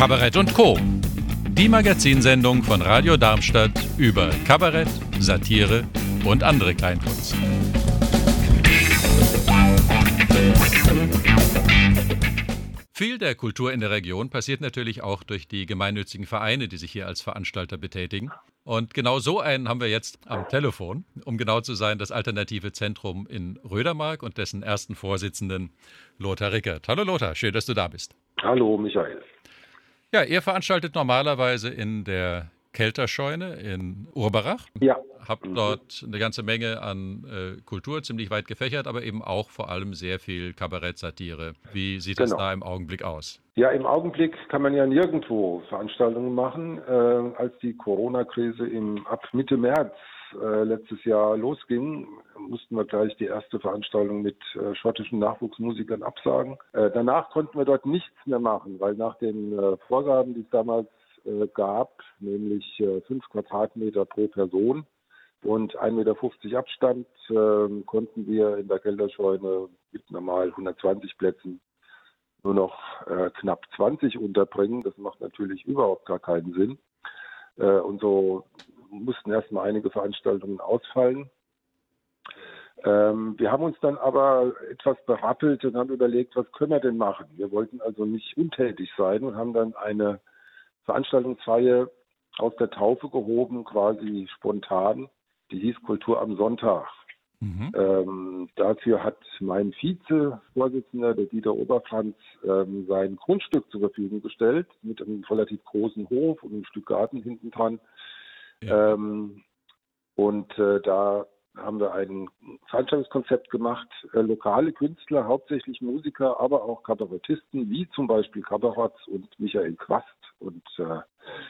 Kabarett und Co. Die Magazinsendung von Radio Darmstadt über Kabarett, Satire und andere Kleinkunst. Viel der Kultur in der Region passiert natürlich auch durch die gemeinnützigen Vereine, die sich hier als Veranstalter betätigen. Und genau so einen haben wir jetzt am Telefon, um genau zu sein, das Alternative Zentrum in Rödermark und dessen ersten Vorsitzenden Lothar Rickert. Hallo Lothar, schön, dass du da bist. Hallo Michael. Ja, ihr veranstaltet normalerweise in der Kelterscheune in Urberach. Ja. Habt Mhm. dort eine ganze Menge an äh, Kultur, ziemlich weit gefächert, aber eben auch vor allem sehr viel Kabarett, Satire. Wie sieht Genau. da im Augenblick aus? Ja, im Augenblick kann man ja nirgendwo Veranstaltungen machen. Äh, als die Corona-Krise im ab Mitte März äh, letztes Jahr losging, mussten wir gleich die erste Veranstaltung mit äh, schottischen Nachwuchsmusikern absagen. Äh, danach konnten wir dort nichts mehr machen, weil nach den Vorgaben, die es damals gab, nämlich fünf Quadratmeter pro Person und 1,50 Meter Abstand, äh, konnten wir in der Gelderscheune mit normal 120 Plätzen nur noch knapp 20 unterbringen. Das macht natürlich überhaupt gar keinen Sinn. Und so mussten erstmal einige Veranstaltungen ausfallen. Ähm, wir haben uns dann aber etwas berappelt und haben überlegt, was können wir denn machen? Wir wollten also nicht untätig sein und haben dann eine Veranstaltungsreihe aus der Taufe gehoben, quasi spontan. Die hieß Kultur am Sonntag. Mhm. Ähm, dafür hat mein Vize-Vorsitzender, der Dieter Oberfranz, ähm, sein Grundstück zur Verfügung gestellt, mit einem relativ großen Hof und einem Stück Garten hinten dran. Ja. Ähm, und äh, da haben wir ein Veranstaltungskonzept gemacht, äh, lokale Künstler, hauptsächlich Musiker, aber auch Kabarettisten, wie zum Beispiel Kabaratz und Michael Quast und äh,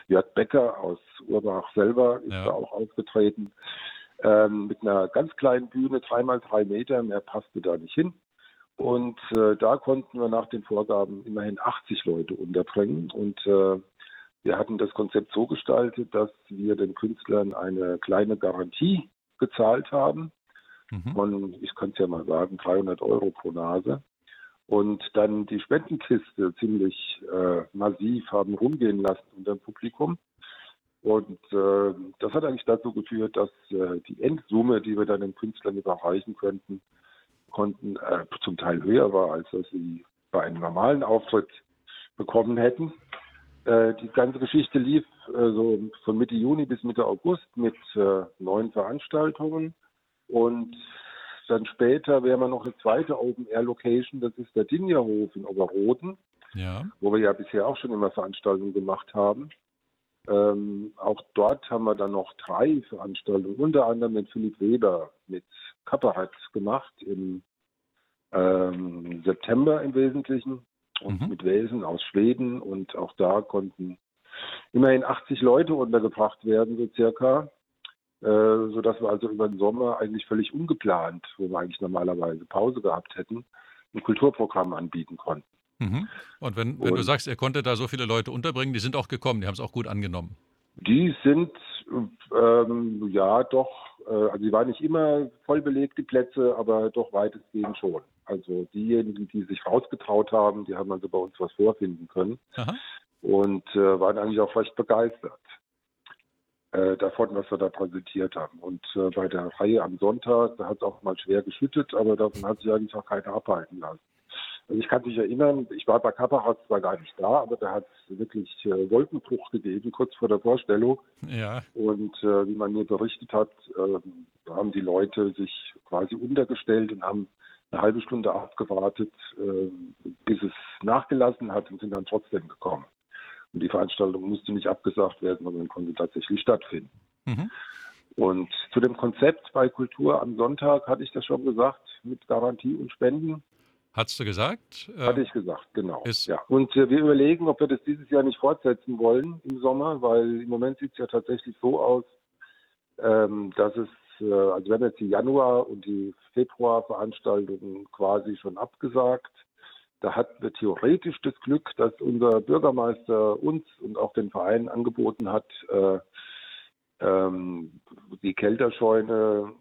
Jörg Becker aus Urbach selber ist Ja. da auch aufgetreten ähm, mit einer ganz kleinen Bühne, dreimal drei Meter, mehr passte da nicht hin. Und äh, da konnten wir nach den Vorgaben immerhin 80 Leute unterbringen. Und äh, wir hatten das Konzept so gestaltet, dass wir den Künstlern eine kleine Garantie gezahlt haben Mhm. von, ich kann es ja mal sagen, 300 Euro pro Nase. Und dann die Spendenkiste ziemlich äh, massiv haben rumgehen lassen unter dem Publikum. Und äh, das hat eigentlich dazu geführt, dass äh, die Endsumme, die wir dann den Künstlern überreichen könnten, konnten, äh, zum Teil höher war, als dass sie bei einem normalen Auftritt bekommen hätten. Äh, die ganze Geschichte lief äh, so von Mitte Juni bis Mitte August mit äh, neun Veranstaltungen. Und dann später wäre man noch eine zweite Open-Air-Location, das ist der Dingerhof in Oberroden Ja. wo wir ja bisher auch schon immer Veranstaltungen gemacht haben. Ähm, auch dort haben wir dann noch drei Veranstaltungen, unter anderem mit Philipp Weber mit Kabarett gemacht im ähm, September im Wesentlichen und Mhm. mit Wesen aus Schweden und auch da konnten immerhin 80 Leute untergebracht werden, so circa, äh, sodass wir also über den Sommer eigentlich völlig ungeplant, wo wir eigentlich normalerweise Pause gehabt hätten, ein Kulturprogramm anbieten konnten. Mhm. Und wenn, wenn du Und- sagst, er konnte da so viele Leute unterbringen, die sind auch gekommen, die haben es auch gut angenommen. Die sind ähm, ja doch, äh, also die waren nicht immer voll belegt, die Plätze, aber doch weitestgehend schon. Also diejenigen, die sich rausgetraut haben, die haben also bei uns was vorfinden können Aha. und äh, waren eigentlich auch recht begeistert äh, davon, was wir da präsentiert haben. Und äh, bei der Reihe am Sonntag, da hat es auch mal schwer geschüttet, aber davon hat sich eigentlich auch keiner abhalten lassen. Also ich kann mich erinnern, ich war bei Kapparat zwar gar nicht da, aber da hat es wirklich äh, Wolkenbruch gegeben, kurz vor der Vorstellung. Ja. Und äh, wie man mir berichtet hat, äh, haben die Leute sich quasi untergestellt und haben eine halbe Stunde abgewartet, äh, bis es nachgelassen hat und sind dann trotzdem gekommen. Und die Veranstaltung musste nicht abgesagt werden, sondern konnte tatsächlich stattfinden. Mhm. Und zu dem Konzept bei Kultur am Sonntag hatte ich das schon gesagt, mit Garantie und Spenden. Hast du gesagt? Äh, Hatte ich gesagt, genau. ja. Und äh, wir überlegen, ob wir das dieses Jahr nicht fortsetzen wollen im Sommer, weil im Moment sieht es ja tatsächlich so aus, ähm, dass es, äh, also wir haben jetzt die Januar- und die Februarveranstaltungen quasi schon abgesagt. Da hatten wir theoretisch das Glück, dass unser Bürgermeister uns und auch den Verein angeboten hat, äh, ähm, die Kelterscheune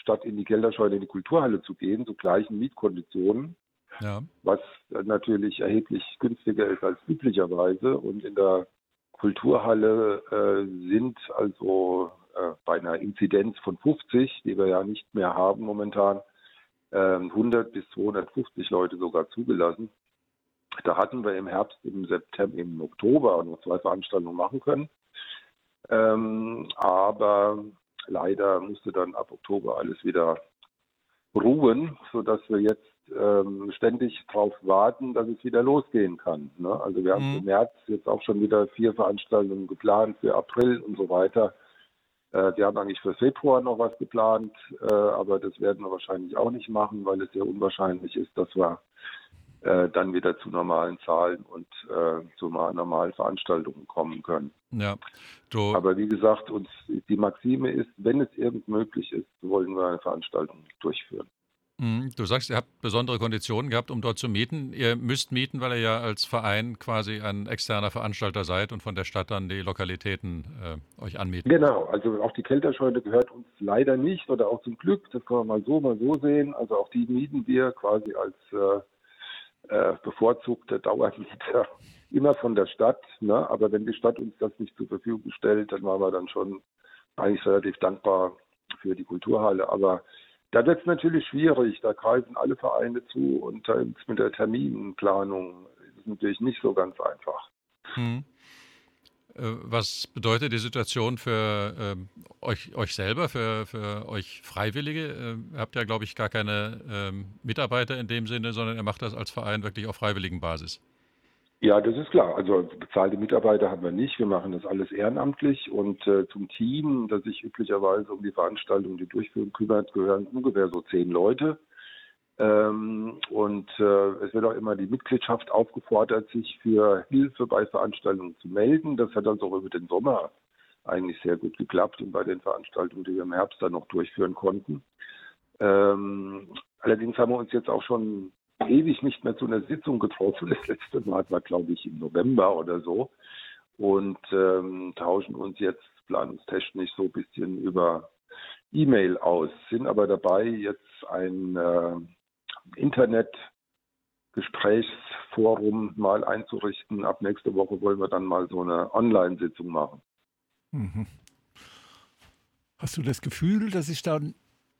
statt in die Kelterscheune in die Kulturhalle zu gehen, zu gleichen Mietkonditionen. ja. was natürlich erheblich günstiger ist als üblicherweise. Und in der Kulturhalle äh, sind also äh, bei einer Inzidenz von 50, die wir ja nicht mehr haben momentan, 100 ähm, bis 250 Leute sogar zugelassen. Da hatten wir im Herbst, im September, im Oktober noch zwei Veranstaltungen machen können. Ähm, aber leider musste dann ab Oktober alles wieder ruhen, sodass wir jetzt ähm, ständig darauf warten, dass es wieder losgehen kann. Ne? Also wir haben mhm. im März jetzt auch schon wieder vier Veranstaltungen geplant für April und so weiter. Äh, wir haben eigentlich für Februar noch was geplant, äh, aber das werden wir wahrscheinlich auch nicht machen, weil es sehr unwahrscheinlich ist, dass wir äh, dann wieder zu normalen Zahlen und äh, zu normalen Veranstaltungen kommen können. Ja, du Aber wie gesagt, uns die Maxime ist, wenn es irgend möglich ist, wollen wir eine Veranstaltung durchführen. Mhm. Du sagst, ihr habt besondere Konditionen gehabt, um dort zu mieten. Ihr müsst mieten, weil ihr ja als Verein quasi ein externer Veranstalter seid und von der Stadt dann die Lokalitäten äh, euch anmieten. Genau, also auch die Kelterscheune gehört uns leider nicht oder auch zum Glück, das kann man mal so, mal so sehen. Also auch die mieten wir quasi als äh, äh, bevorzugte Dauermieter immer von der Stadt. Ne? Aber wenn die Stadt uns das nicht zur Verfügung stellt, dann waren wir dann schon eigentlich relativ dankbar für die Kulturhalle. Aber da wird es natürlich schwierig, da greifen alle Vereine zu und mit der Terminplanung ist es natürlich nicht so ganz einfach. Hm. Äh, was bedeutet die Situation für äh, euch, euch selber, für, für euch Freiwillige? Äh, ihr habt ja, glaube ich, gar keine äh, Mitarbeiter in dem Sinne, sondern ihr macht das als Verein wirklich auf freiwilligen Basis. Ja, das ist klar. Also bezahlte Mitarbeiter haben wir nicht. Wir machen das alles ehrenamtlich und äh, zum Team, das sich üblicherweise um die Veranstaltung, die Durchführung kümmert, gehören ungefähr so zehn Leute. Ähm, und äh, es wird auch immer die Mitgliedschaft aufgefordert, sich für Hilfe bei Veranstaltungen zu melden. Das hat also auch über den Sommer eigentlich sehr gut geklappt und bei den Veranstaltungen, die wir im Herbst dann noch durchführen konnten. Ähm, allerdings haben wir uns jetzt auch schon ewig nicht mehr zu einer Sitzung getroffen. Das letzte Mal war, glaube ich, im November oder so. Und ähm, tauschen uns jetzt planungstechnisch so ein bisschen über E-Mail aus, sind aber dabei, jetzt ein äh, Internet-Gesprächsforum mal einzurichten. Ab nächste Woche wollen wir dann mal so eine Online-Sitzung machen. Mhm. Hast du das Gefühl, dass sich da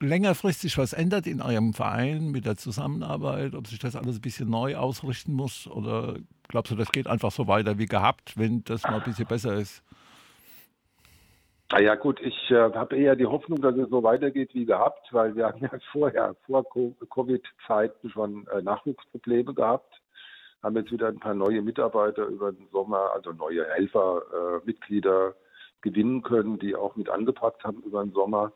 längerfristig was ändert in eurem Verein mit der Zusammenarbeit, ob sich das alles ein bisschen neu ausrichten muss oder glaubst du, das geht einfach so weiter wie gehabt, wenn das mal ein bisschen besser ist? Na ja gut, ich äh, habe eher die Hoffnung, dass es so weitergeht wie gehabt, weil wir haben ja vorher, vor Covid-Zeiten schon äh, Nachwuchsprobleme gehabt, haben jetzt wieder ein paar neue Mitarbeiter über den Sommer, also neue Helfer, äh, Mitglieder gewinnen können, die auch mit angepackt haben über den Sommer.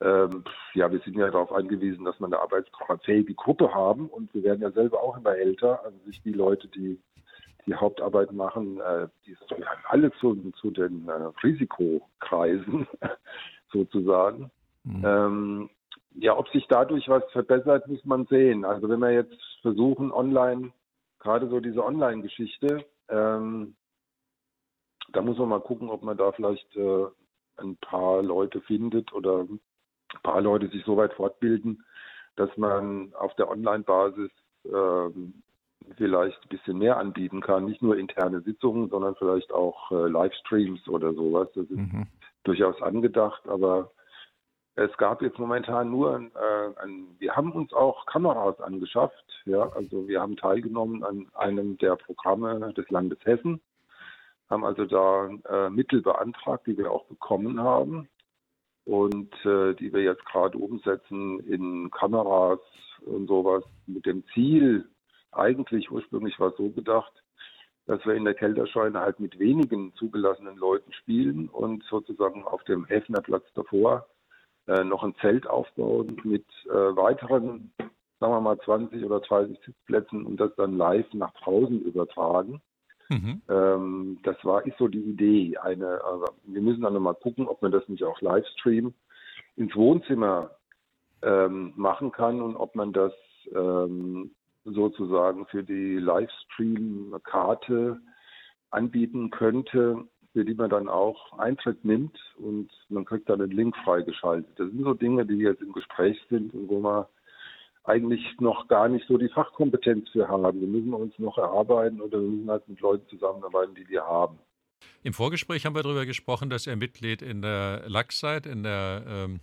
Ähm, ja, wir sind ja darauf angewiesen, dass wir eine arbeitsfähige Gruppe haben und wir werden ja selber auch immer älter. Also sich die Leute, die die Hauptarbeit machen, äh, die gehören alle zu, zu den äh, Risikokreisen sozusagen. Mhm. Ähm, ja, ob sich dadurch was verbessert, muss man sehen. Also wenn wir jetzt versuchen, online, gerade so diese Online-Geschichte, ähm, da muss man mal gucken, ob man da vielleicht äh, ein paar Leute findet oder ein paar Leute sich so weit fortbilden, dass man auf der Online-Basis ähm, vielleicht ein bisschen mehr anbieten kann. Nicht nur interne Sitzungen, sondern vielleicht auch äh, Livestreams oder sowas. Das ist mhm. durchaus angedacht, aber es gab jetzt momentan nur ein, äh, ein, wir haben uns auch Kameras angeschafft, ja, also wir haben teilgenommen an einem der Programme des Landes Hessen, haben also da äh, Mittel beantragt, die wir auch bekommen haben und äh, die wir jetzt gerade umsetzen in Kameras und sowas mit dem Ziel, eigentlich ursprünglich war es so gedacht, dass wir in der Kelterscheune halt mit wenigen zugelassenen Leuten spielen und sozusagen auf dem Häfnerplatz davor äh, noch ein Zelt aufbauen mit äh, weiteren, sagen wir mal 20 oder 30 Sitzplätzen und das dann live nach draußen übertragen. Mhm. Ähm, das war ist so die Idee. Eine, also wir müssen dann mal gucken, ob man das nicht auch Livestream ins Wohnzimmer ähm, machen kann und ob man das ähm, sozusagen für die Livestream-Karte anbieten könnte, für die man dann auch Eintritt nimmt und man kriegt dann den Link freigeschaltet. Das sind so Dinge, die jetzt im Gespräch sind und wo man eigentlich noch gar nicht so die Fachkompetenz für haben. Wir müssen uns noch erarbeiten oder wir müssen halt mit Leuten zusammenarbeiten, die wir haben. Im Vorgespräch haben wir darüber gesprochen, dass er Mitglied in der LAX seid, in der ähm,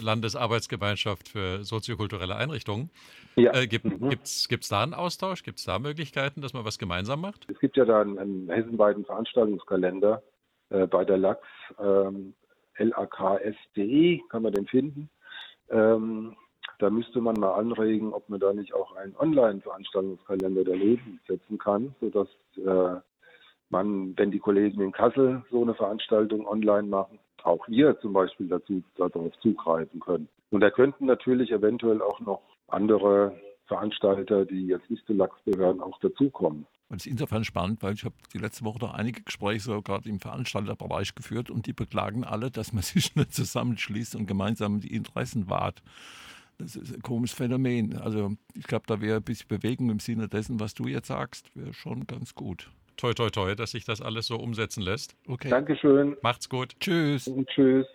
Landesarbeitsgemeinschaft für soziokulturelle Einrichtungen. Ja. Äh, gibt es mhm. da einen Austausch? Gibt es da Möglichkeiten, dass man was gemeinsam macht? Es gibt ja da einen, einen hessenweiten Veranstaltungskalender äh, bei der LAX. Ähm, laks.de kann man den finden. Ähm, da müsste man mal anregen, ob man da nicht auch einen Online-Veranstaltungskalender der Leben setzen kann, sodass äh, man, wenn die Kollegen in Kassel so eine Veranstaltung online machen, auch wir zum Beispiel dazu darauf zugreifen können. Und da könnten natürlich eventuell auch noch andere Veranstalter, die jetzt nicht zu Lachs gehören, auch dazukommen. Das ist insofern spannend, weil ich habe die letzte Woche noch einige Gespräche so gerade im Veranstalterbereich geführt und die beklagen alle, dass man sich nicht zusammenschließt und gemeinsam die Interessen wahrt. Das ist ein komisches Phänomen. Also ich glaube, da wäre ein bisschen Bewegung im Sinne dessen, was du jetzt sagst, wäre schon ganz gut. Toi, toi, toi, dass sich das alles so umsetzen lässt. Okay. Dankeschön. Macht's gut. Tschüss. Und tschüss.